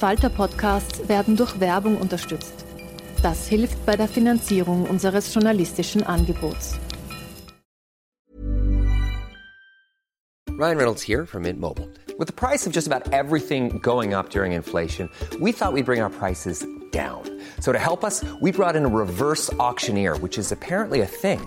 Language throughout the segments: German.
Falter-Podcasts werden durch Werbung unterstützt. Das hilft bei der Finanzierung unseres journalistischen Angebots. Ryan Reynolds here from Mint Mobile. With the price of just about everything going up during inflation, we thought we'd bring our prices down. So to help us, we brought in a reverse auctioneer, which is apparently a thing.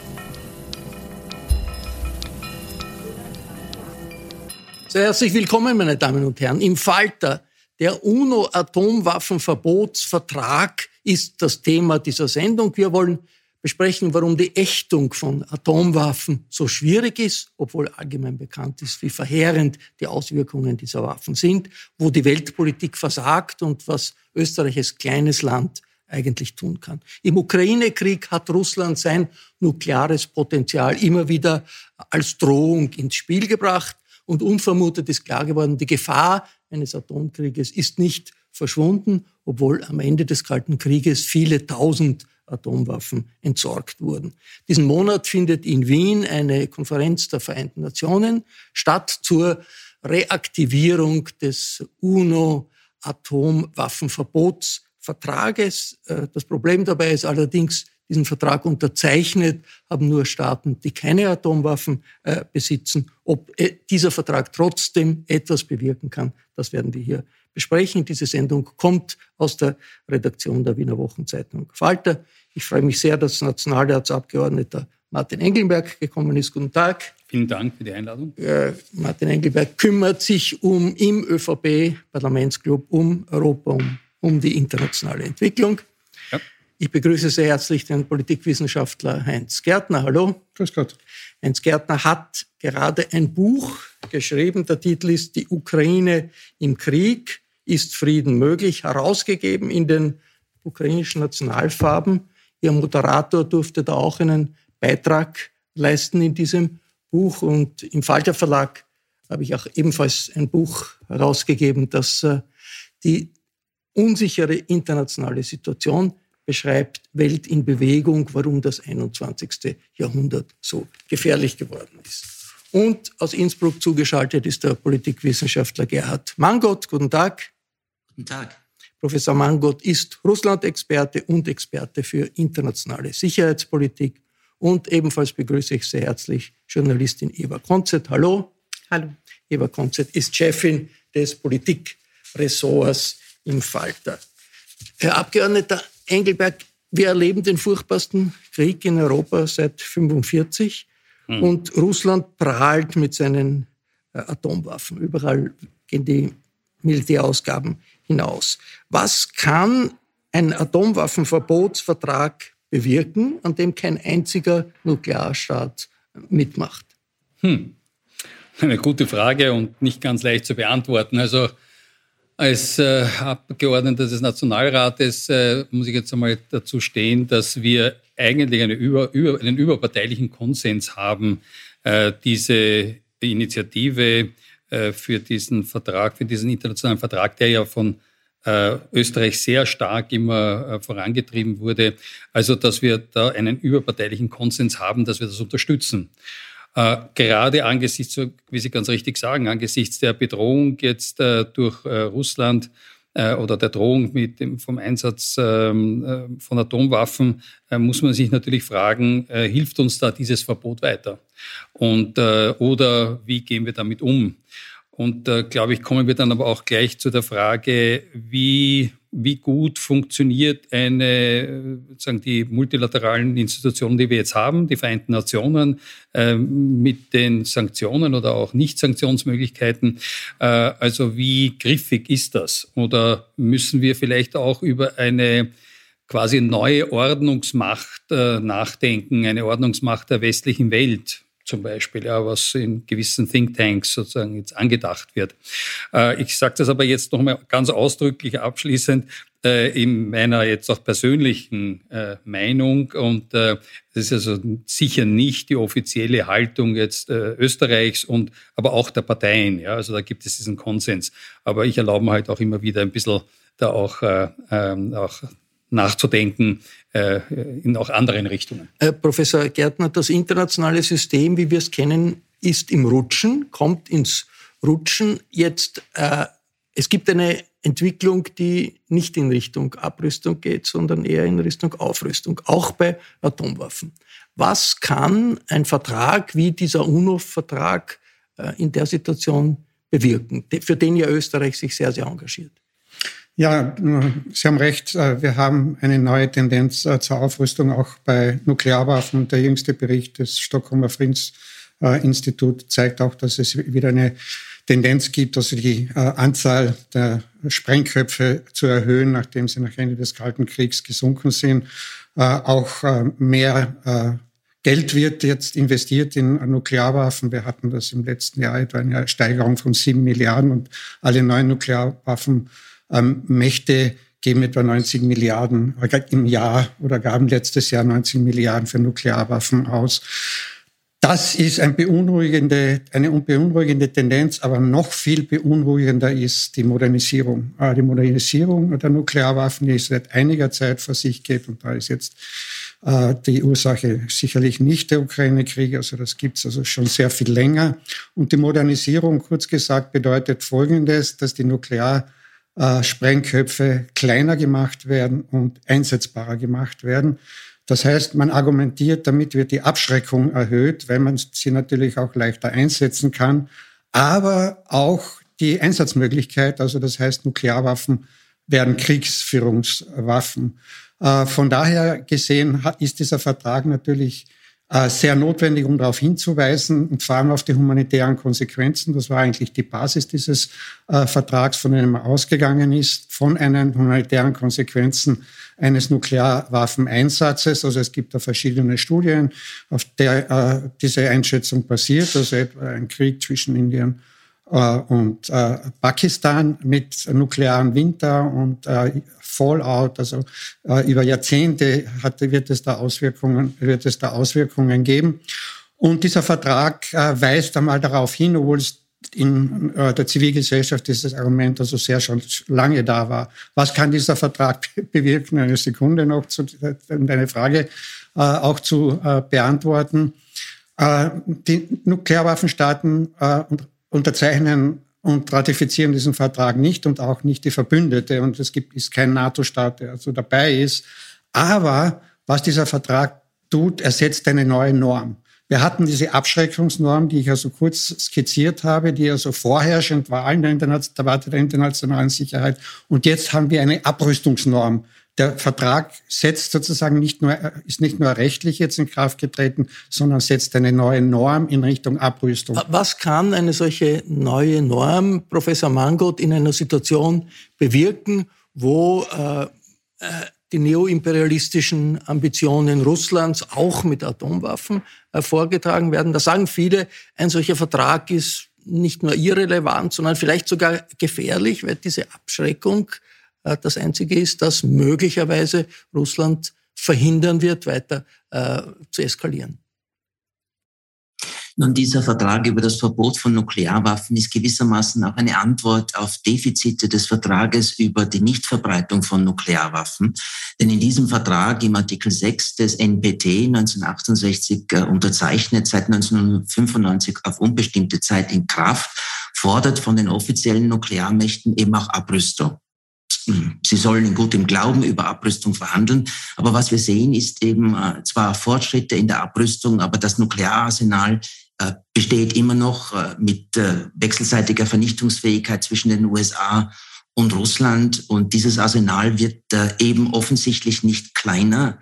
Sehr herzlich willkommen, meine Damen und Herren. Im Falter, der UNO-Atomwaffenverbotsvertrag ist das Thema dieser Sendung. Wir wollen besprechen, warum die Ächtung von Atomwaffen so schwierig ist, obwohl allgemein bekannt ist, wie verheerend die Auswirkungen dieser Waffen sind, wo die Weltpolitik versagt und was Österreich als kleines Land eigentlich tun kann. Im Ukraine-Krieg hat Russland sein nukleares Potenzial immer wieder als Drohung ins Spiel gebracht und unvermutet ist klar geworden, die Gefahr eines Atomkrieges ist nicht verschwunden, obwohl am Ende des Kalten Krieges viele tausend Atomwaffen entsorgt wurden. Diesen Monat findet in Wien eine Konferenz der Vereinten Nationen statt zur Reaktivierung des UNO-Atomwaffenverbotsvertrages. Äh, Das Problem dabei ist allerdings, diesen Vertrag unterzeichnet haben nur Staaten, die keine Atomwaffen äh, besitzen. Ob äh, dieser Vertrag trotzdem etwas bewirken kann, das werden wir hier besprechen. Diese Sendung kommt aus der Redaktion der Wiener Wochenzeitung Falter. Ich freue mich sehr, dass Nationalratsabgeordneter Martin Engelberg gekommen ist. Guten Tag. Vielen Dank für die Einladung. Äh, Martin Engelberg kümmert sich um im ÖVP-Parlamentsclub um Europa, um, um die internationale Entwicklung. Ich begrüße sehr herzlich den Politikwissenschaftler Heinz Gärtner. Hallo. Grüß Gott. Heinz Gärtner hat gerade ein Buch geschrieben. Der Titel ist Die Ukraine im Krieg. Ist Frieden möglich? Herausgegeben in den ukrainischen Nationalfarben. Ihr Moderator durfte da auch einen Beitrag leisten in diesem Buch. Und im Falter Verlag habe ich auch ebenfalls ein Buch herausgegeben, das äh, die unsichere internationale Situation beschreibt, Welt in Bewegung, warum das 21. Jahrhundert so gefährlich geworden ist. Und aus Innsbruck zugeschaltet ist der Politikwissenschaftler Gerhard Mangott. Guten Tag. Guten Tag. Professor Mangott ist Russland-Experte und Experte für internationale Sicherheitspolitik. Und ebenfalls begrüße ich sehr herzlich Journalistin Eva Konzett. Hallo. Hallo. Eva Konzett ist Chefin des Politikressorts im Falter. Herr Abgeordneter Engelberg, wir erleben den furchtbarsten Krieg in Europa seit 1945 Hm. und Russland prahlt mit seinen äh, Atomwaffen. Überall gehen die Militärausgaben hinaus. Was kann ein Atomwaffenverbotsvertrag bewirken, an dem kein einziger Nuklearstaat mitmacht? Hm. Eine gute Frage und nicht ganz leicht zu beantworten. Also als äh, Abgeordneter des Nationalrates äh, muss ich jetzt einmal dazu stehen, dass wir eigentlich eine über, über, einen überparteilichen Konsens haben, äh, diese Initiative äh, für diesen Vertrag, für diesen internationalen Vertrag, der ja von äh, Österreich sehr stark immer äh, vorangetrieben wurde. Also, dass wir da einen überparteilichen Konsens haben, dass wir das unterstützen. Äh, gerade angesichts, wie Sie ganz richtig sagen, angesichts der Bedrohung jetzt äh, durch äh, Russland äh, oder der Drohung mit dem, vom Einsatz ähm, äh, von Atomwaffen, äh, muss man sich natürlich fragen, hilft uns da dieses Verbot weiter? Und, oder wie gehen wir damit um? Und da, glaube ich, kommen wir dann aber auch gleich zu der Frage, wie, wie gut funktioniert eine, sagen die multilateralen Institutionen, die wir jetzt haben, die Vereinten Nationen, äh, mit den Sanktionen oder auch Nicht-Sanktionsmöglichkeiten. Äh, also wie griffig ist das? Oder müssen wir vielleicht auch über eine quasi neue Ordnungsmacht äh, nachdenken, eine Ordnungsmacht der westlichen Welt? Zum Beispiel, ja, was in gewissen Thinktanks sozusagen jetzt angedacht wird. Äh, ich sage das aber jetzt nochmal ganz ausdrücklich abschließend äh, in meiner jetzt auch persönlichen äh, Meinung und äh, das ist also sicher nicht die offizielle Haltung jetzt äh, Österreichs und aber auch der Parteien. Ja, also da gibt es diesen Konsens. Aber ich erlaube mir halt auch immer wieder ein bisschen da auch, äh, ähm, auch nachzudenken äh, in auch anderen Richtungen. Äh, Professor Gärtner, das internationale System, wie wir es kennen, ist im Rutschen, kommt ins Rutschen. Jetzt, äh, es gibt eine Entwicklung, die nicht in Richtung Abrüstung geht, sondern eher in Richtung Aufrüstung, auch bei Atomwaffen. Was kann ein Vertrag wie dieser UNO-Vertrag äh, in der Situation bewirken, für den ja Österreich sich sehr, sehr engagiert? Ja, Sie haben recht. Äh, wir haben eine neue Tendenz äh, zur Aufrüstung auch bei Nuklearwaffen. Der jüngste Bericht des Stockholmer Friedensinstituts zeigt auch, dass es wieder eine Tendenz gibt, also die äh, Anzahl der Sprengköpfe zu erhöhen, nachdem sie nach Ende des Kalten Kriegs gesunken sind. Auch mehr Geld wird jetzt investiert in Nuklearwaffen. Wir hatten das im letzten Jahr etwa eine Steigerung von sieben Milliarden und alle neuen Nuklearwaffen ähm, Mächte geben etwa 90 Milliarden im Jahr oder gaben letztes Jahr 90 Milliarden für Nuklearwaffen aus. Das ist ein beunruhigende, eine beunruhigende Tendenz, aber noch viel beunruhigender ist die Modernisierung. Äh, die Modernisierung der Nuklearwaffen, die seit einiger Zeit vor sich geht, und da ist jetzt äh, die Ursache sicherlich nicht der Ukraine-Krieg, also das gibt's also schon sehr viel länger. Und die Modernisierung, kurz gesagt, bedeutet Folgendes, dass die Nuklear äh, Sprengköpfe kleiner gemacht werden und einsetzbarer gemacht werden. Das heißt, man argumentiert, damit wird die Abschreckung erhöht, weil man sie natürlich auch leichter einsetzen kann, aber auch die Einsatzmöglichkeit, also das heißt, Nuklearwaffen werden Kriegsführungswaffen. Äh, von daher gesehen ist dieser Vertrag natürlich sehr notwendig, um darauf hinzuweisen und vor allem auf die humanitären Konsequenzen. Das war eigentlich die Basis dieses äh, Vertrags, von dem er ausgegangen ist, von einen humanitären Konsequenzen eines Nuklearwaffeneinsatzes. Also es gibt da verschiedene Studien, auf der äh, diese Einschätzung basiert. Also etwa ein Krieg zwischen Indien äh, und äh, Pakistan mit nuklearen Winter und äh, Fallout, also über Jahrzehnte hat, wird, es da Auswirkungen, wird es da Auswirkungen geben. Und dieser Vertrag weist einmal darauf hin, obwohl es in der Zivilgesellschaft dieses Argument also sehr schon lange da war. Was kann dieser Vertrag bewirken? Eine Sekunde noch, zu, um deine Frage auch zu beantworten. Die Nuklearwaffenstaaten unterzeichnen und ratifizieren diesen Vertrag nicht und auch nicht die Verbündete. Und es gibt, ist kein NATO-Staat, der also dabei ist. Aber was dieser Vertrag tut, er setzt eine neue Norm. Wir hatten diese Abschreckungsnorm, die ich also kurz skizziert habe, die also vorherrschend war in der, der internationalen Sicherheit. Und jetzt haben wir eine Abrüstungsnorm, der Vertrag setzt sozusagen nicht nur, ist nicht nur rechtlich jetzt in Kraft getreten, sondern setzt eine neue Norm in Richtung Abrüstung. Was kann eine solche neue Norm, Professor Mangot, in einer Situation bewirken, wo äh, äh, die neoimperialistischen Ambitionen Russlands auch mit Atomwaffen äh, vorgetragen werden? Da sagen viele, ein solcher Vertrag ist nicht nur irrelevant, sondern vielleicht sogar gefährlich, weil diese Abschreckung das Einzige ist, dass möglicherweise Russland verhindern wird, weiter äh, zu eskalieren. Nun, dieser Vertrag über das Verbot von Nuklearwaffen ist gewissermaßen auch eine Antwort auf Defizite des Vertrages über die Nichtverbreitung von Nuklearwaffen. Denn in diesem Vertrag im Artikel 6 des NPT 1968 äh, unterzeichnet, seit 1995 auf unbestimmte Zeit in Kraft, fordert von den offiziellen Nuklearmächten eben auch Abrüstung. Sie sollen in gutem Glauben über Abrüstung verhandeln. Aber was wir sehen, ist eben äh, zwar Fortschritte in der Abrüstung, aber das Nukleararsenal äh, besteht immer noch äh, mit wechselseitiger Vernichtungsfähigkeit zwischen den USA und Russland. Und dieses Arsenal wird eben offensichtlich nicht kleiner,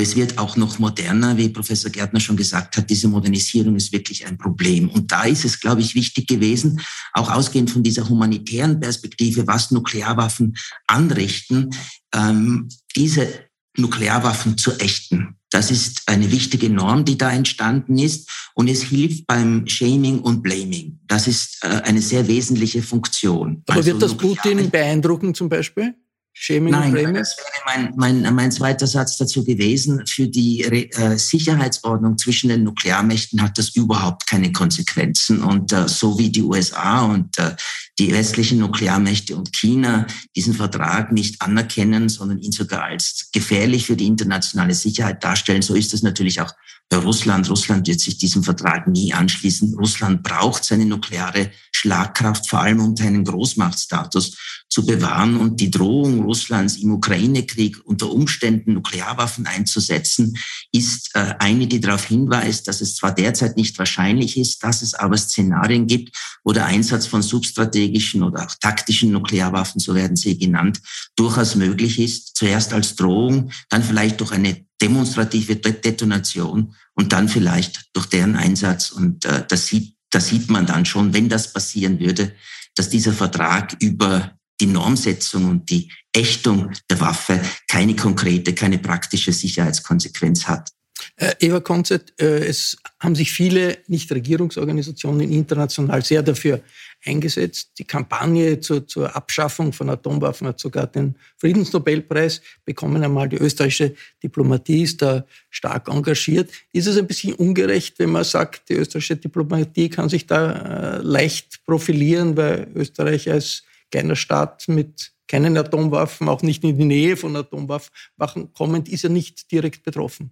es wird auch noch moderner, wie Professor Gärtner schon gesagt hat. Diese Modernisierung ist wirklich ein Problem. Und da ist es, glaube ich, wichtig gewesen, auch ausgehend von dieser humanitären Perspektive, was Nuklearwaffen anrichten, ähm, diese Nuklearwaffen zu ächten. Das ist eine wichtige Norm, die da entstanden ist. Und es hilft beim Shaming und Blaming. Das ist äh, eine sehr wesentliche Funktion. Aber also wird das Putin beeindrucken zum Beispiel? Shaming Nein, das wäre mein, mein, mein zweiter Satz dazu gewesen. Für die äh, Sicherheitsordnung zwischen den Nuklearmächten hat das überhaupt keine Konsequenzen. Und äh, so wie die USA und äh, die westlichen Nuklearmächte und China diesen Vertrag nicht anerkennen, sondern ihn sogar als gefährlich für die internationale Sicherheit darstellen, so ist es natürlich auch bei Russland. Russland wird sich diesem Vertrag nie anschließen. Russland braucht seine nukleare Schlagkraft, vor allem um seinen Großmachtstatus zu bewahren und die Drohung Russlands im Ukraine-Krieg unter Umständen Nuklearwaffen einzusetzen, ist äh, eine, die darauf hinweist, dass es zwar derzeit nicht wahrscheinlich ist, dass es aber Szenarien gibt, wo der Einsatz von substrategischen oder auch taktischen Nuklearwaffen, so werden sie genannt, durchaus möglich ist. Zuerst als Drohung, dann vielleicht durch eine demonstrative Detonation und dann vielleicht durch deren Einsatz. Und äh, das, sieht, das sieht man dann schon, wenn das passieren würde, dass dieser Vertrag über die Normsetzung und die Ächtung der Waffe keine konkrete, keine praktische Sicherheitskonsequenz hat. Äh, Eva Konzert, äh, es haben sich viele Nichtregierungsorganisationen international sehr dafür eingesetzt. Die Kampagne zur, zur Abschaffung von Atomwaffen hat sogar den Friedensnobelpreis bekommen. Einmal die österreichische Diplomatie ist da stark engagiert. Ist es ein bisschen ungerecht, wenn man sagt, die österreichische Diplomatie kann sich da äh, leicht profilieren, weil Österreich als kleiner Staat mit keinen Atomwaffen, auch nicht in die Nähe von Atomwaffen kommend, ist ja nicht direkt betroffen.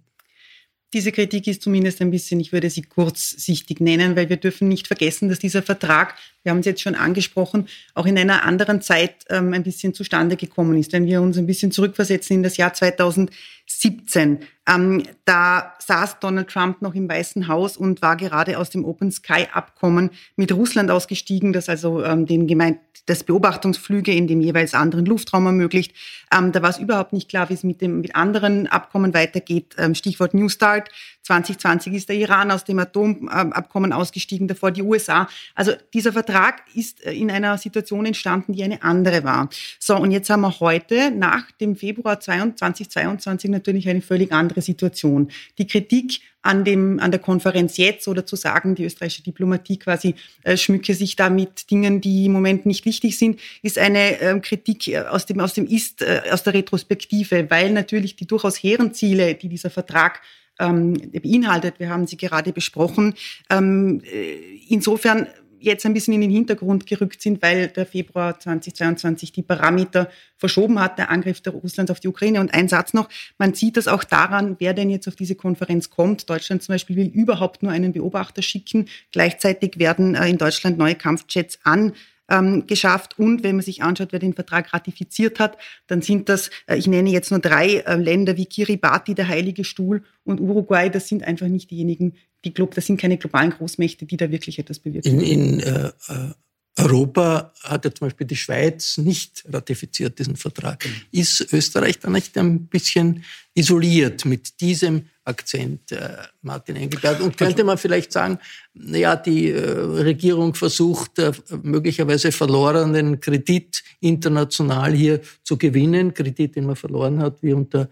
Diese Kritik ist zumindest ein bisschen, ich würde sie kurzsichtig nennen, weil wir dürfen nicht vergessen, dass dieser Vertrag, wir haben es jetzt schon angesprochen, auch in einer anderen Zeit ähm, ein bisschen zustande gekommen ist. Wenn wir uns ein bisschen zurückversetzen in das Jahr 2017, ähm, da saß Donald Trump noch im Weißen Haus und war gerade aus dem Open Sky Abkommen mit Russland ausgestiegen, das also ähm, den gemeint, das Beobachtungsflüge in dem jeweils anderen Luftraum ermöglicht. Ähm, da war es überhaupt nicht klar, wie es mit dem mit anderen Abkommen weitergeht. Ähm, Stichwort New Start. 2020 ist der Iran aus dem Atomabkommen ausgestiegen, davor die USA. Also dieser Vertrag ist äh, in einer Situation entstanden, die eine andere war. So, und jetzt haben wir heute nach dem Februar 2022 natürlich eine völlig andere Situation. Die Kritik an, dem, an der Konferenz jetzt oder zu sagen, die österreichische Diplomatie quasi äh, schmücke sich da mit Dingen, die im Moment nicht wichtig sind, ist eine äh, Kritik aus dem, aus dem Ist, äh, aus der Retrospektive, weil natürlich die durchaus hehren Ziele, die dieser Vertrag ähm, beinhaltet, wir haben sie gerade besprochen, ähm, äh, insofern jetzt ein bisschen in den Hintergrund gerückt sind, weil der Februar 2022 die Parameter verschoben hat, der Angriff der Russlands auf die Ukraine. Und ein Satz noch, man sieht das auch daran, wer denn jetzt auf diese Konferenz kommt. Deutschland zum Beispiel will überhaupt nur einen Beobachter schicken. Gleichzeitig werden äh, in Deutschland neue Kampfjets an ähm, geschafft. Und wenn man sich anschaut, wer den Vertrag ratifiziert hat, dann sind das, äh, ich nenne jetzt nur drei äh, Länder wie Kiribati, der Heilige Stuhl und Uruguay. Das sind einfach nicht diejenigen, die, das sind keine globalen Großmächte, die da wirklich etwas bewirken. In, in äh, äh Europa hat ja zum Beispiel die Schweiz nicht ratifiziert, diesen Vertrag. Ist Österreich da nicht ein bisschen isoliert mit diesem Akzent, äh, Martin Engelberg? Und könnte man vielleicht sagen, naja, die äh, Regierung versucht, äh, möglicherweise verlorenen Kredit international hier zu gewinnen, Kredit, den man verloren hat, wie unter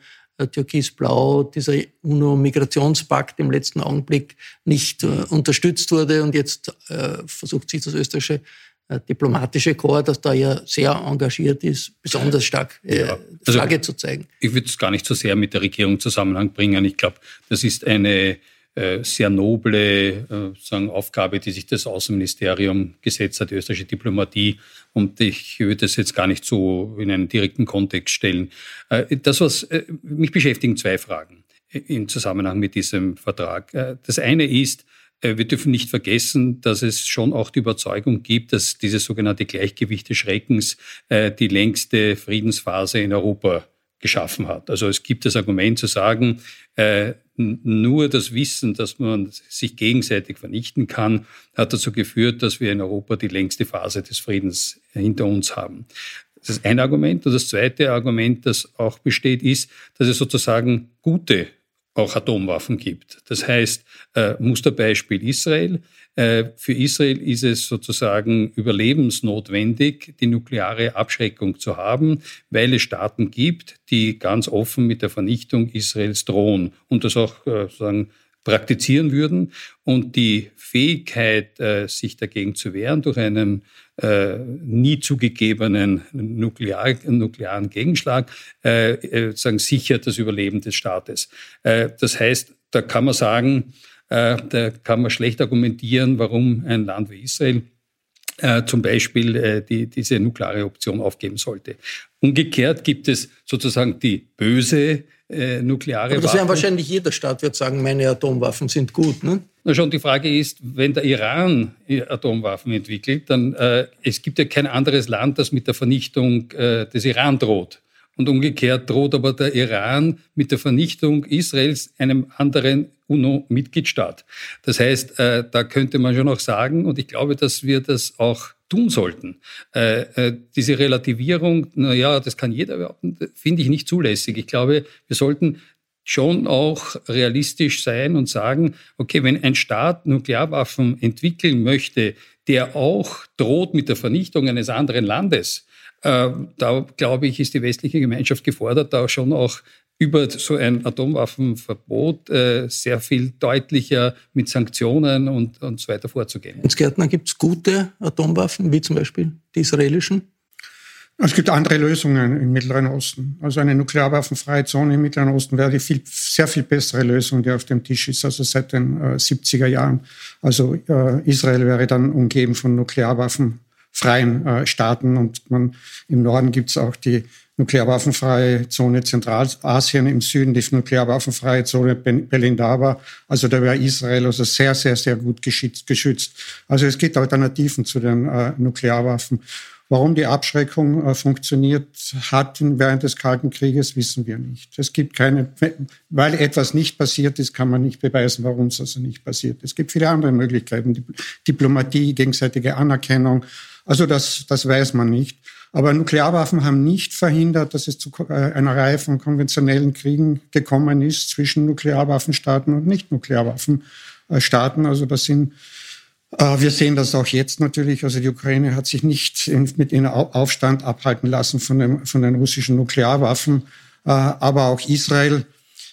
Türkis-Blau, dieser UNO-Migrationspakt im letzten Augenblick nicht äh, unterstützt wurde und jetzt äh, versucht sich das österreichische äh, diplomatische Korps, das da ja sehr engagiert ist, besonders stark äh, ja, also Flagge zu zeigen. Ich würde es gar nicht so sehr mit der Regierung Zusammenhang bringen. Ich glaube, das ist eine äh, sehr noble äh, sagen, Aufgabe, die sich das Außenministerium gesetzt hat, die österreichische Diplomatie. Und ich würde das jetzt gar nicht so in einen direkten Kontext stellen. Äh, das, was mich beschäftigen, zwei Fragen im Zusammenhang mit diesem Vertrag. Das eine ist, wir dürfen nicht vergessen, dass es schon auch die Überzeugung gibt, dass dieses sogenannte Gleichgewicht des Schreckens die längste Friedensphase in Europa geschaffen hat. Also es gibt das Argument zu sagen, äh, nur das Wissen, dass man sich gegenseitig vernichten kann, hat dazu geführt, dass wir in Europa die längste Phase des Friedens hinter uns haben. Das ist ein Argument. Und das zweite Argument, das auch besteht, ist, dass es sozusagen gute auch Atomwaffen gibt. Das heißt, äh, Musterbeispiel Israel. Äh, für Israel ist es sozusagen überlebensnotwendig, die nukleare Abschreckung zu haben, weil es Staaten gibt, die ganz offen mit der Vernichtung Israels drohen und das auch äh, sozusagen praktizieren würden. Und die Fähigkeit, äh, sich dagegen zu wehren durch einen äh, nie zugegebenen Nuklear, nuklearen Gegenschlag, äh, sagen, sichert das Überleben des Staates. Das heißt, da kann man sagen, da kann man schlecht argumentieren, warum ein Land wie Israel äh, zum Beispiel äh, die, diese nukleare Option aufgeben sollte. Umgekehrt gibt es sozusagen die böse äh, nukleare Aber das wäre wahrscheinlich jeder Staat wird sagen, meine Atomwaffen sind gut. Ne? Na schon, die Frage ist, wenn der Iran Atomwaffen entwickelt, dann äh, es gibt ja kein anderes Land, das mit der Vernichtung äh, des Iran droht. Und umgekehrt droht aber der Iran mit der Vernichtung Israels einem anderen UNO-Mitgliedstaat. Das heißt, äh, da könnte man schon auch sagen, und ich glaube, dass wir das auch tun sollten. Äh, äh, diese Relativierung, na ja, das kann jeder behaupten, finde ich nicht zulässig. Ich glaube, wir sollten schon auch realistisch sein und sagen, okay, wenn ein Staat Nuklearwaffen entwickeln möchte, der auch droht mit der Vernichtung eines anderen Landes, da glaube ich, ist die westliche Gemeinschaft gefordert, da schon auch über so ein Atomwaffenverbot äh, sehr viel deutlicher mit Sanktionen und, und so weiter vorzugehen. Ins Gärtner gibt es gute Atomwaffen, wie zum Beispiel die israelischen? Es gibt andere Lösungen im Mittleren Osten. Also eine nuklearwaffenfreie Zone im Mittleren Osten wäre die viel, sehr viel bessere Lösung, die auf dem Tisch ist, also seit den äh, 70er Jahren. Also äh, Israel wäre dann umgeben von nuklearwaffenfreien äh, Staaten und man, im Norden gibt es auch die nuklearwaffenfreie Zone Zentralasien, im Süden die nuklearwaffenfreie Zone Belindaba. Also da wäre Israel also sehr, sehr, sehr gut geschützt. Also es gibt Alternativen zu den äh, Nuklearwaffen. Warum die Abschreckung äh, funktioniert hat während des Kalten Krieges, wissen wir nicht. Es gibt keine, weil etwas nicht passiert ist, kann man nicht beweisen, warum es also nicht passiert. Es gibt viele andere Möglichkeiten, Diplomatie, gegenseitige Anerkennung. Also das, das weiß man nicht. Aber Nuklearwaffen haben nicht verhindert, dass es zu äh, einer Reihe von konventionellen Kriegen gekommen ist zwischen Nuklearwaffenstaaten und Nicht-Nuklearwaffenstaaten. Also das sind äh, wir sehen das auch jetzt natürlich. Also die Ukraine hat sich nicht mit ihrem Aufstand abhalten lassen von, dem, von den russischen Nuklearwaffen. Äh, aber auch Israel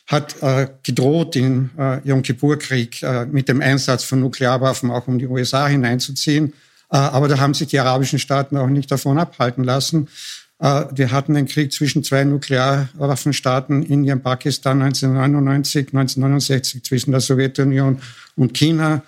hat gedroht im Yom Kippur-Krieg mit dem Einsatz von Nuklearwaffen auch um die USA hineinzuziehen. Aber da haben sich die arabischen Staaten auch nicht davon abhalten lassen. Wir hatten den Krieg zwischen zwei Nuklearwaffenstaaten, Indien, Pakistan 1999, 1969 zwischen der Sowjetunion und China.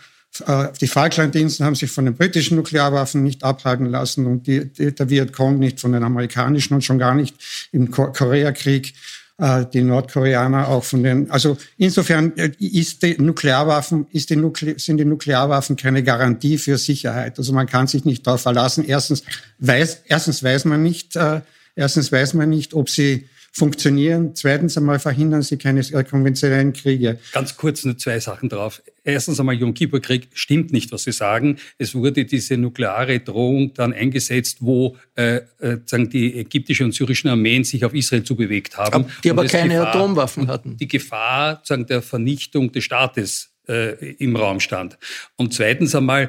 Äh, die Falklandinseln haben sich von den britischen Nuklearwaffen nicht abhalten lassen und die, die, der Vietcong nicht von den amerikanischen und schon gar nicht im Koreakrieg äh, die Nordkoreaner auch von den, also insofern äh, ist die Nuklearwaffen, ist die Nukle sind die Nuklearwaffen keine Garantie für Sicherheit. Also man kann sich nicht darauf verlassen. Erstens weiß, erstens weiß man nicht, äh, erstens weiß man nicht, ob sie funktionieren. Zweitens einmal verhindern sie keine konventionellen Kriege. Ganz kurz nur zwei Sachen drauf. Erstens einmal, Yom Kippur-Krieg stimmt nicht, was Sie sagen. Es wurde diese nukleare Drohung dann eingesetzt, wo äh, äh, sagen die ägyptische und syrischen Armeen sich auf Israel zubewegt haben. Die aber keine Gefahr, Atomwaffen hatten. Die Gefahr sagen, der Vernichtung des Staates äh, im Raum stand. Und zweitens einmal,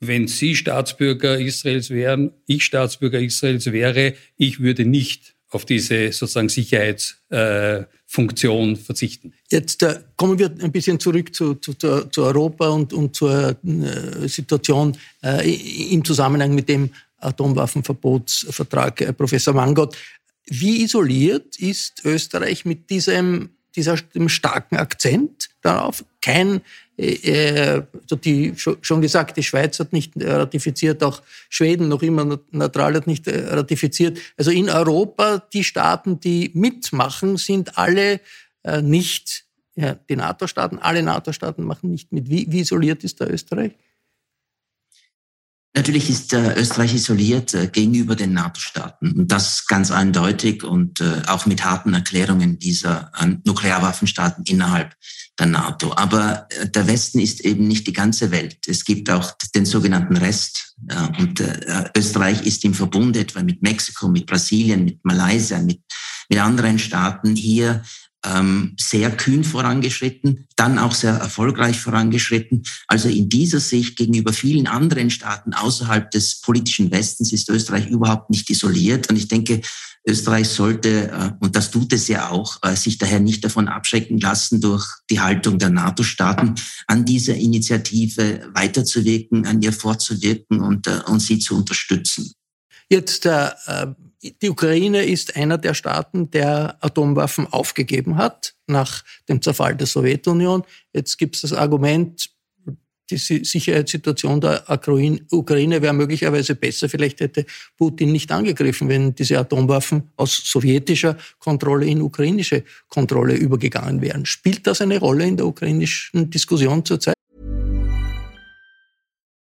wenn Sie Staatsbürger Israels wären, ich Staatsbürger Israels wäre, ich würde nicht auf diese sozusagen Sicherheitsfunktion äh, verzichten. Jetzt äh, kommen wir ein bisschen zurück zu, zu, zu Europa und, und zur äh, Situation äh, im Zusammenhang mit dem Atomwaffenverbotsvertrag. Äh, Professor Mangott, wie isoliert ist Österreich mit diesem, dieser, dem starken Akzent, darauf. Kein, also die, schon gesagt, die Schweiz hat nicht ratifiziert, auch Schweden noch immer neutral hat nicht äh, ratifiziert. Also in Europa, die Staaten, die mitmachen, sind alle äh, nicht ja, die NATO-Staaten, alle NATO-Staaten machen nicht mit. Wie, wie isoliert ist da Österreich? Natürlich ist äh, Österreich isoliert äh, gegenüber den NATO-Staaten und das ganz eindeutig und äh, auch mit harten Erklärungen dieser äh, Nuklearwaffenstaaten innerhalb der NATO. Aber äh, der Westen ist eben nicht die ganze Welt. Es gibt auch den sogenannten Rest und äh, Österreich ist im Verbund etwa mit Mexiko, mit Brasilien, mit Malaysia, mit, mit anderen Staaten hier ähm, sehr kühn vorangeschritten, dann auch sehr erfolgreich vorangeschritten. Also in dieser Sicht gegenüber vielen anderen Staaten außerhalb des politischen Westens ist Österreich überhaupt nicht isoliert. Und ich denke, Österreich sollte, äh, und das tut es ja auch, äh, sich daher nicht davon abschrecken lassen, durch die Haltung der NATO-Staaten an dieser Initiative weiterzuwirken, an ihr fortzuwirken und, äh, und sie zu unterstützen. Jetzt äh, die Ukraine ist einer der Staaten, der Atomwaffen aufgegeben hat nach dem Zerfall der Sowjetunion. Jetzt gibt es das Argument, die Sicherheitssituation der Ukraine wäre möglicherweise besser. Vielleicht hätte Putin nicht angegriffen, wenn diese Atomwaffen aus sowjetischer Kontrolle in ukrainische Kontrolle übergegangen wären. Spielt das eine Rolle in der ukrainischen Diskussion zurzeit?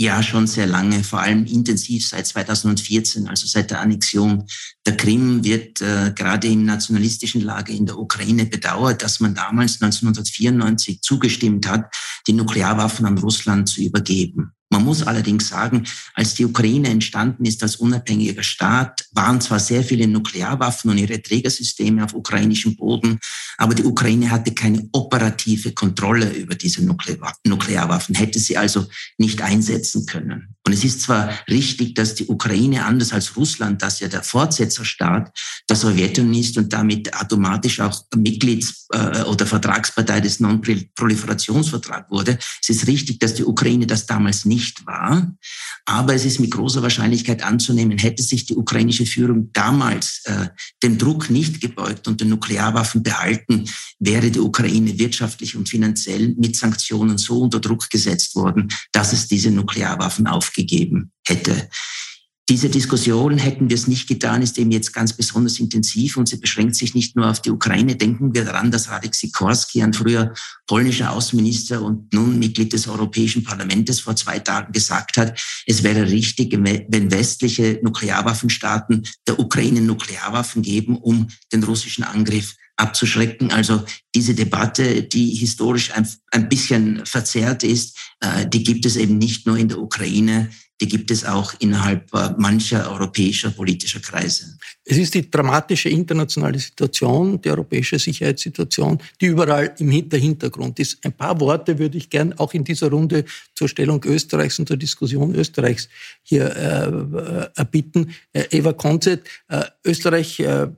Ja, schon sehr lange, vor allem intensiv seit 2014, also seit der Annexion der Krim, wird äh, gerade im nationalistischen Lager in der Ukraine bedauert, dass man damals 1994 zugestimmt hat, die Nuklearwaffen an Russland zu übergeben. Man muss allerdings sagen, als die Ukraine entstanden ist als unabhängiger Staat, waren zwar sehr viele Nuklearwaffen und ihre Trägersysteme auf ukrainischem Boden, aber die Ukraine hatte keine operative Kontrolle über diese Nuklearwaffen, hätte sie also nicht einsetzen können. Und es ist zwar richtig, dass die Ukraine anders als Russland, das ja der Fortsetzerstaat der Sowjetunion ist und damit automatisch auch Mitglieds- äh, oder Vertragspartei des Non-Proliferationsvertrags wurde, es ist richtig, dass die Ukraine das damals nicht nicht war. Aber es ist mit großer Wahrscheinlichkeit anzunehmen, hätte sich die ukrainische Führung damals äh, dem Druck nicht gebeugt und den Nuklearwaffen behalten, wäre die Ukraine wirtschaftlich und finanziell mit Sanktionen so unter Druck gesetzt worden, dass es diese Nuklearwaffen aufgegeben hätte. Diese Diskussion, hätten wir es nicht getan, ist eben jetzt ganz besonders intensiv und sie beschränkt sich nicht nur auf die Ukraine. Denken wir daran, dass Radek Sikorski, ein früher polnischer Außenminister und nun Mitglied des Europäischen Parlaments, vor zwei Tagen gesagt hat, es wäre richtig, wenn westliche Nuklearwaffenstaaten der Ukraine Nuklearwaffen geben, um den russischen Angriff abzuschrecken. Also diese Debatte, die historisch ein, ein bisschen verzerrt ist, äh, die gibt es eben nicht nur in der Ukraine, die gibt es auch innerhalb äh, mancher europäischer politischer Kreise. Es ist die dramatische internationale Situation, die europäische Sicherheitssituation, die überall im Hintergrund ist. Ein paar Worte würde ich gern auch in dieser Runde zur Stellung Österreichs und zur Diskussion Österreichs hier äh, erbitten. Äh, Eva Konzett, äh, Österreich äh,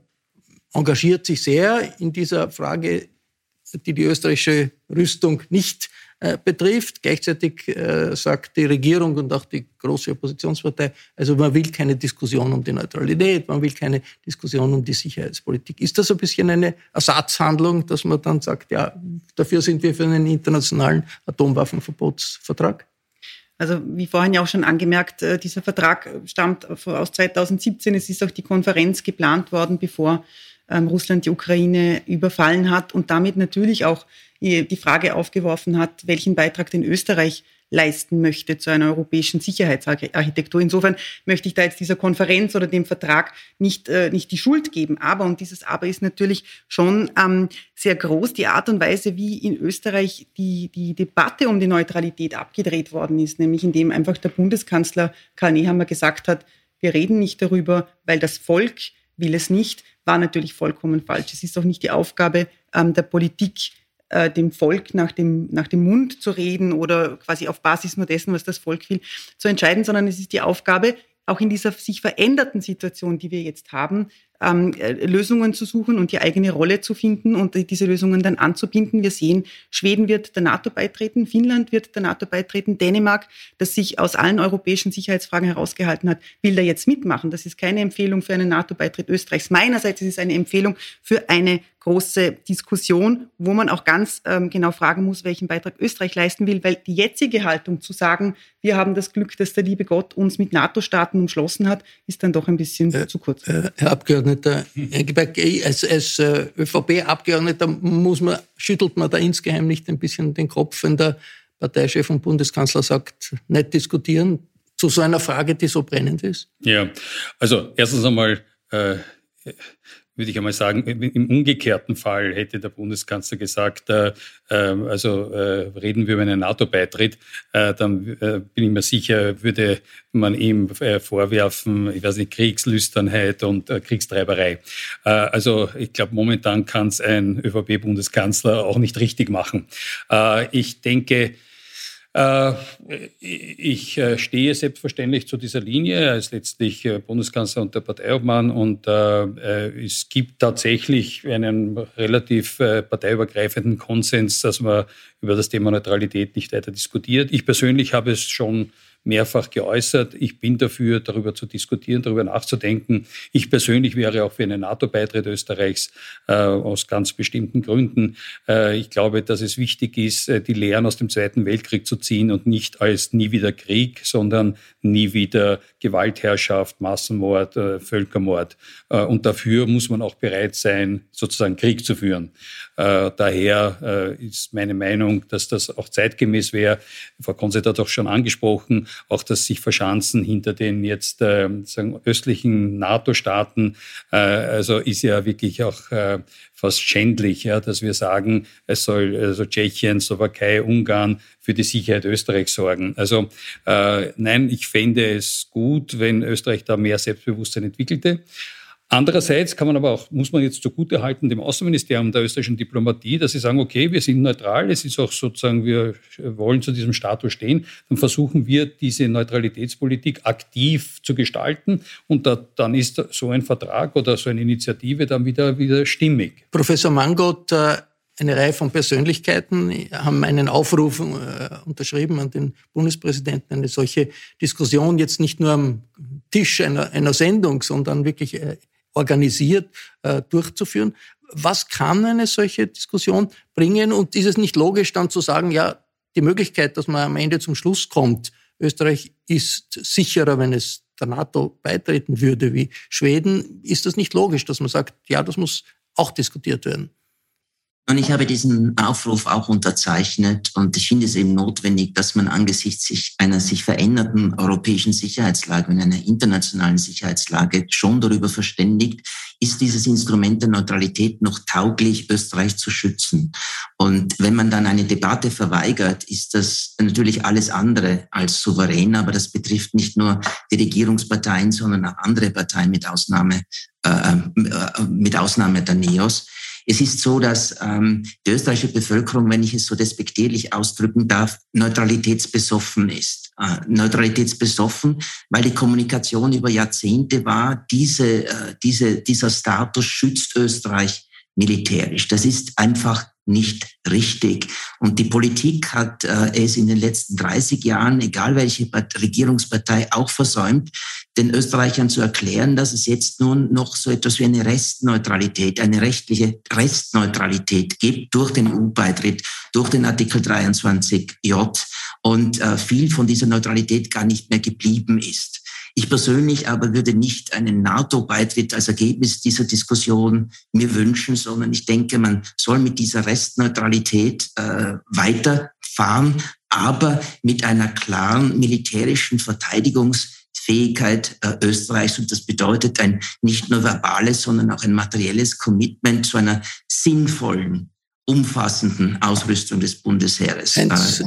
engagiert sich sehr in dieser Frage, die die österreichische Rüstung nicht äh, betrifft. Gleichzeitig äh, sagt die Regierung und auch die große Oppositionspartei, also man will keine Diskussion um die Neutralität, man will keine Diskussion um die Sicherheitspolitik. Ist das ein bisschen eine Ersatzhandlung, dass man dann sagt, ja, dafür sind wir für einen internationalen Atomwaffenverbotsvertrag? Also wie vorhin ja auch schon angemerkt, äh, dieser Vertrag stammt aus 2017. Es ist auch die Konferenz geplant worden, bevor ähm, Russland die Ukraine überfallen hat und damit natürlich auch die Frage aufgeworfen hat, welchen Beitrag denn Österreich leisten möchte zu einer europäischen Sicherheitsarchitektur. Insofern möchte ich da jetzt dieser Konferenz oder dem Vertrag nicht, äh, nicht die Schuld geben. Aber, und dieses Aber ist natürlich schon ähm, sehr groß, die Art und Weise, wie in Österreich die, die Debatte um die Neutralität abgedreht worden ist, nämlich indem einfach der Bundeskanzler Karl Nehammer gesagt hat, wir reden nicht darüber, weil das Volk will es nicht, war natürlich vollkommen falsch. Es ist auch nicht die Aufgabe ähm, der Politik, äh, dem Volk nach dem, nach dem Mund zu reden oder quasi auf Basis nur dessen, was das Volk will, zu entscheiden, sondern es ist die Aufgabe, auch in dieser sich veränderten Situation, die wir jetzt haben, ähm, äh, Lösungen zu suchen und die eigene Rolle zu finden und diese Lösungen dann anzubinden. Wir sehen, Schweden wird der NATO beitreten, Finnland wird der NATO beitreten, Dänemark, das sich aus allen europäischen Sicherheitsfragen herausgehalten hat, will da jetzt mitmachen. Das ist keine Empfehlung für einen NATO-Beitritt Österreichs. Meinerseits ist es eine Empfehlung für eine große Diskussion, wo man auch ganz ähm, genau fragen muss, welchen Beitrag Österreich leisten will, weil die jetzige Haltung zu sagen, wir haben das Glück, dass der liebe Gott uns mit NATO-Staaten umschlossen hat, ist dann doch ein bisschen äh, zu kurz. Äh, Herr Abgeordneter Engelberg, als, als äh, ÖVP-Abgeordneter muss man, schüttelt man da insgeheim nicht ein bisschen den Kopf, wenn der Parteichef und Bundeskanzler sagt, nicht diskutieren zu so einer Frage, die so brennend ist? Ja, also erstens einmal äh, würde ich einmal sagen, im umgekehrten Fall hätte der Bundeskanzler gesagt, äh, äh, also äh, reden wir über einen NATO-Beitritt, äh, dann äh, bin ich mir sicher, würde man ihm äh, vorwerfen, ich weiß nicht, Kriegslüsternheit und Kriegstreiberei. also ich glaube, momentan kann es ein ÖVP-Bundeskanzler auch nicht richtig machen. ich denke, äh, ich äh, stehe selbstverständlich zu dieser Linie. Ist letztlich äh, Bundeskanzler und der Parteiobmann und es gibt tatsächlich einen relativ parteiübergreifenden Konsens, dass man über das Thema Neutralität nicht weiter diskutiert. Ich persönlich habe es schon mehrfach geäußert. Ich bin dafür, darüber zu diskutieren, darüber nachzudenken. Ich persönlich wäre auch für einen NATO-Beitritt Österreichs äh, aus ganz bestimmten Gründen. Äh, ich glaube, dass es wichtig ist, äh, die Lehren aus dem Zweiten Weltkrieg zu ziehen und nicht als nie wieder Krieg, sondern nie wieder Gewaltherrschaft, Massenmord, äh, Völkermord. Äh, und dafür muss man auch bereit sein, sozusagen Krieg zu führen. Äh, daher ist meine Meinung, dass das auch zeitgemäß wäre. Frau Konzert hat auch schon angesprochen, auch das sich verschanzen hinter den jetzt sagen, östlichen NATO-Staaten, also ist ja wirklich auch fast schändlich, ja, dass wir sagen, es soll also Tschechien, Slowakei, Ungarn für die Sicherheit Österreichs sorgen. Also äh, nein, ich fände es gut, wenn Österreich da mehr Selbstbewusstsein entwickelte. Andererseits kann man aber auch, muss man jetzt zugute halten, dem Außenministerium der österreichischen Diplomatie, dass sie sagen, okay, wir sind neutral, es ist auch sozusagen, wir wollen zu diesem Status stehen, dann versuchen wir diese Neutralitätspolitik aktiv zu gestalten und da, dann ist so ein Vertrag oder so eine Initiative dann wieder, wieder stimmig. Professor Mangot, äh, eine Reihe von Persönlichkeiten haben einen Aufruf äh, unterschrieben an den Bundespräsidenten, eine solche Diskussion jetzt nicht nur am Tisch einer, einer Sendung, sondern wirklich äh, organisiert äh, durchzuführen. Was kann eine solche Diskussion bringen? Und ist es nicht logisch dann zu sagen, ja, die Möglichkeit, dass man am Ende zum Schluss kommt, Österreich ist sicherer, wenn es der NATO beitreten würde wie Schweden, ist das nicht logisch, dass man sagt, ja, das muss auch diskutiert werden? Und ich habe diesen Aufruf auch unterzeichnet und ich finde es eben notwendig, dass man angesichts sich einer sich veränderten europäischen Sicherheitslage und einer internationalen Sicherheitslage schon darüber verständigt, ist dieses Instrument der Neutralität noch tauglich, Österreich zu schützen. Und wenn man dann eine Debatte verweigert, ist das natürlich alles andere als souverän, aber das betrifft nicht nur die Regierungsparteien, sondern auch andere Parteien mit Ausnahme, äh, äh mit Ausnahme der NEOS. Es ist so, dass ähm, die österreichische Bevölkerung, wenn ich es so despektierlich ausdrücken darf, neutralitätsbesoffen ist. Äh, neutralitätsbesoffen, weil die Kommunikation über Jahrzehnte war, diese, äh, diese, dieser Status schützt Österreich militärisch. Das ist einfach nicht richtig. Und die Politik hat äh, es in den letzten 30 Jahren, egal welche Regierungspartei, auch versäumt, den Österreichern zu erklären, dass es jetzt nun noch so etwas wie eine Restneutralität, eine rechtliche Restneutralität gibt durch den EU-Beitritt, durch den Artikel 23j und äh, viel von dieser Neutralität gar nicht mehr geblieben ist. Ich persönlich aber würde nicht einen NATO-Beitritt als Ergebnis dieser Diskussion mir wünschen, sondern ich denke, man soll mit dieser Restneutralität äh, weiterfahren, aber mit einer klaren militärischen Verteidigungsfähigkeit äh, Österreichs. Und das bedeutet ein nicht nur verbales, sondern auch ein materielles Commitment zu einer sinnvollen umfassenden Ausrüstung des Bundesheeres. Heinz,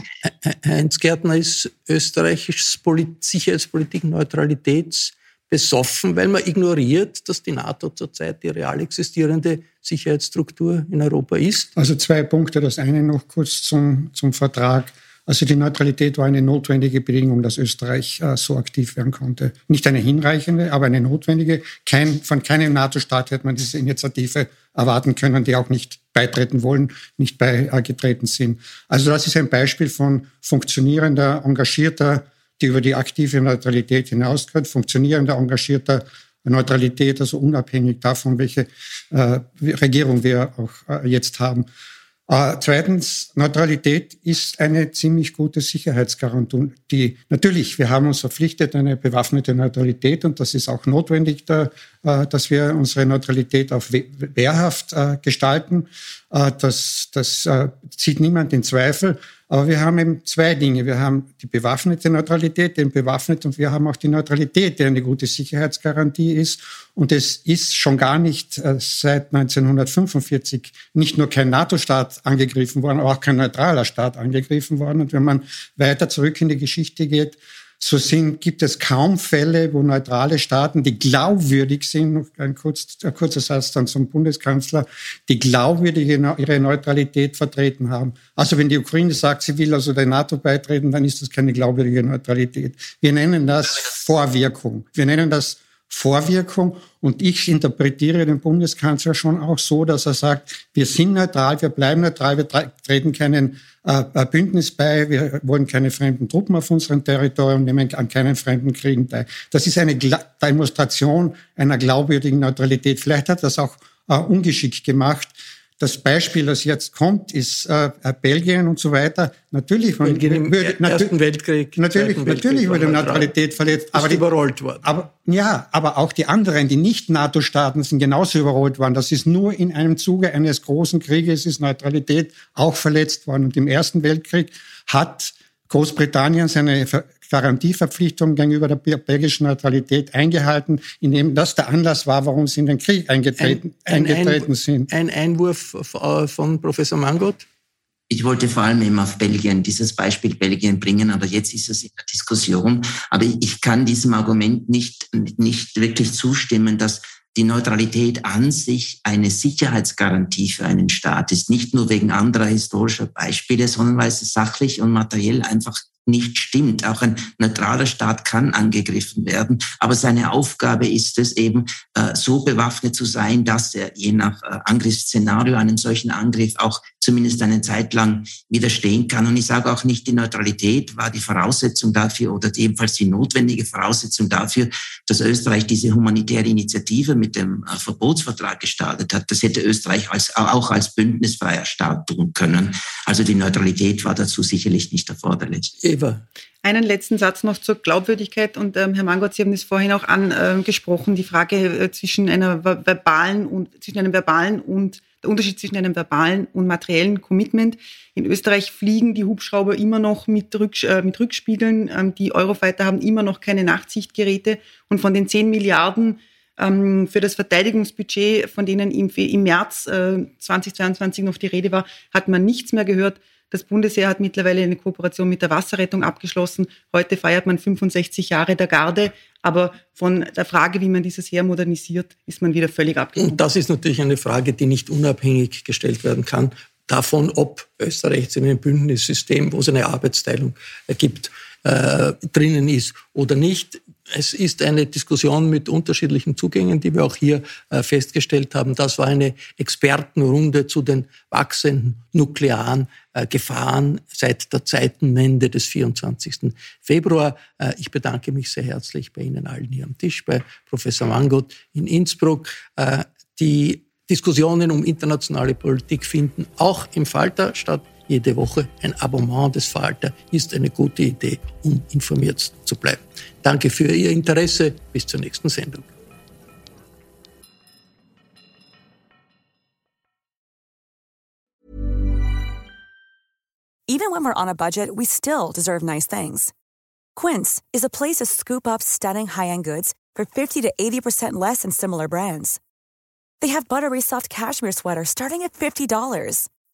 Heinz Gärtner ist österreichisches Sicherheitspolitik, Neutralitäts besoffen, weil man ignoriert, dass die NATO zurzeit die real existierende Sicherheitsstruktur in Europa ist? Also zwei Punkte. Das eine noch kurz zum, zum Vertrag. Also die Neutralität war eine notwendige Bedingung, dass Österreich äh, so aktiv werden konnte. Nicht eine hinreichende, aber eine notwendige. Kein, von keinem NATO-Staat hätte man diese Initiative erwarten können, die auch nicht beitreten wollen, nicht beigetreten sind. Also das ist ein Beispiel von funktionierender, engagierter, die über die aktive Neutralität hinausgeht, funktionierender, engagierter Neutralität, also unabhängig davon, welche äh, Regierung wir auch äh, jetzt haben. Äh, zweitens, Neutralität ist eine ziemlich gute Sicherheitsgarantie. Natürlich, wir haben uns verpflichtet, eine bewaffnete Neutralität und das ist auch notwendig, äh, dass wir unsere Neutralität auch wehrhaft äh, gestalten. Äh, das, das äh, zieht niemand in Zweifel. Aber wir haben eben zwei Dinge. Wir haben die bewaffnete Neutralität, den bewaffnet, und wir haben auch die Neutralität, die eine gute Sicherheitsgarantie ist. Und es ist schon gar nicht äh, seit 1945 nicht nur kein NATO-Staat angegriffen worden, aber auch kein neutraler Staat angegriffen worden. Und wenn man weiter zurück in die Geschichte geht, so sind, gibt es kaum Fälle, wo neutrale Staaten, die glaubwürdig sind, noch ein, kurz, ein kurzer Satz dann zum Bundeskanzler, die glaubwürdig ihre Neutralität vertreten haben. Also wenn die Ukraine sagt, sie will also der NATO beitreten, dann ist das keine glaubwürdige Neutralität. Wir nennen das Vorwirkung. Wir nennen das Vorwirkung. Und ich interpretiere den Bundeskanzler schon auch so, dass er sagt, wir sind neutral, wir bleiben neutral, wir treten keinen äh, äh, Bündnis bei, wir wollen keine fremden Truppen auf unserem Territorium, nehmen an keinen fremden Kriegen bei. Das ist eine Demonstration einer glaubwürdigen Neutralität. Vielleicht hat das auch äh, ungeschickt gemacht. Das Beispiel, das jetzt kommt, ist äh, Belgien und so weiter. Natürlich, man Belgien würde, im Ersten Weltkrieg, natürlich, Weltkrieg natürlich wurde Neutralität verletzt. Aber die, überrollt worden. Aber, ja, aber auch die anderen, die nicht NATO-Staaten, sind genauso überrollt worden. Das ist nur in einem Zuge eines großen Krieges ist Neutralität auch verletzt worden. Und im Ersten Weltkrieg hat Großbritannien seine Garantieverpflichtung gegenüber der belgischen Neutralität eingehalten, indem das der Anlass war, warum sie in den Krieg eingetreten, ein, ein eingetreten sind. Ein Einwurf äh, von Professor Mangot? Ich wollte vor allem eben auf Belgien, dieses Beispiel Belgien bringen, aber jetzt ist es in der Diskussion. Aber ich kann diesem Argument nicht, nicht wirklich zustimmen, dass die Neutralität an sich eine Sicherheitsgarantie für einen Staat ist, nicht nur wegen anderer historischer Beispiele, sondern weil es sachlich und materiell einfach nicht stimmt. Auch ein neutraler Staat kann angegriffen werden, aber seine Aufgabe ist es eben, äh, so bewaffnet zu sein, dass er je nach äh, Angriffsszenario einen solchen Angriff auch zumindest eine Zeit lang widerstehen kann. Und ich sage auch nicht, die Neutralität war die Voraussetzung dafür oder ebenfalls die notwendige Voraussetzung dafür, dass Österreich diese humanitäre Initiative mit dem äh, Verbotsvertrag gestartet hat. Das hätte Österreich als, auch als bündnisfreier Staat tun können. Also die Neutralität war dazu sicherlich nicht erforderlich. Eva. Einen letzten Satz noch zur Glaubwürdigkeit. Und ähm, Herr Mangott, Sie haben das vorhin auch angesprochen, die Frage äh, zwischen einer verbalen und zwischen einem verbalen und der Unterschied zwischen einem verbalen und materiellen Commitment. In Österreich fliegen die Hubschrauber immer noch mit, Rücks äh, mit Rückspiegeln. Ähm, die Eurofighter haben immer noch keine Nachtsichtgeräte. Und von den 10 Milliarden ähm, für das Verteidigungsbudget, von denen im, im März äh, 2022 noch die Rede war, hat man nichts mehr gehört. Das Bundesheer hat mittlerweile eine Kooperation mit der Wasserrettung abgeschlossen. Heute feiert man 65 Jahre der Garde. Aber von der Frage, wie man dieses Heer modernisiert, ist man wieder völlig abgekommen. Und das ist natürlich eine Frage, die nicht unabhängig gestellt werden kann davon, ob Österreich in einem Bündnissystem, wo es eine Arbeitsteilung gibt, äh, drinnen ist oder nicht. Es ist eine Diskussion mit unterschiedlichen Zugängen, die wir auch hier äh, festgestellt haben. Das war eine Expertenrunde zu den wachsenden nuklearen äh, Gefahren seit der Zeitenwende des 24. Februar. Äh, ich bedanke mich sehr herzlich bei Ihnen allen hier am Tisch, bei Professor Mangot in Innsbruck. Die Diskussionen um internationale Politik finden auch im Falter statt jede Woche. Ein Abonnement des Falter ist eine gute Idee, um informiert zu bleiben. Danke für Ihr Interesse. Bis zur nächsten Sendung. Even when we're on a budget, we still deserve nice things. Quince is a place to scoop up stunning high-end goods for 50 to 80% less than similar brands. They have buttery soft cashmere sweaters starting at $50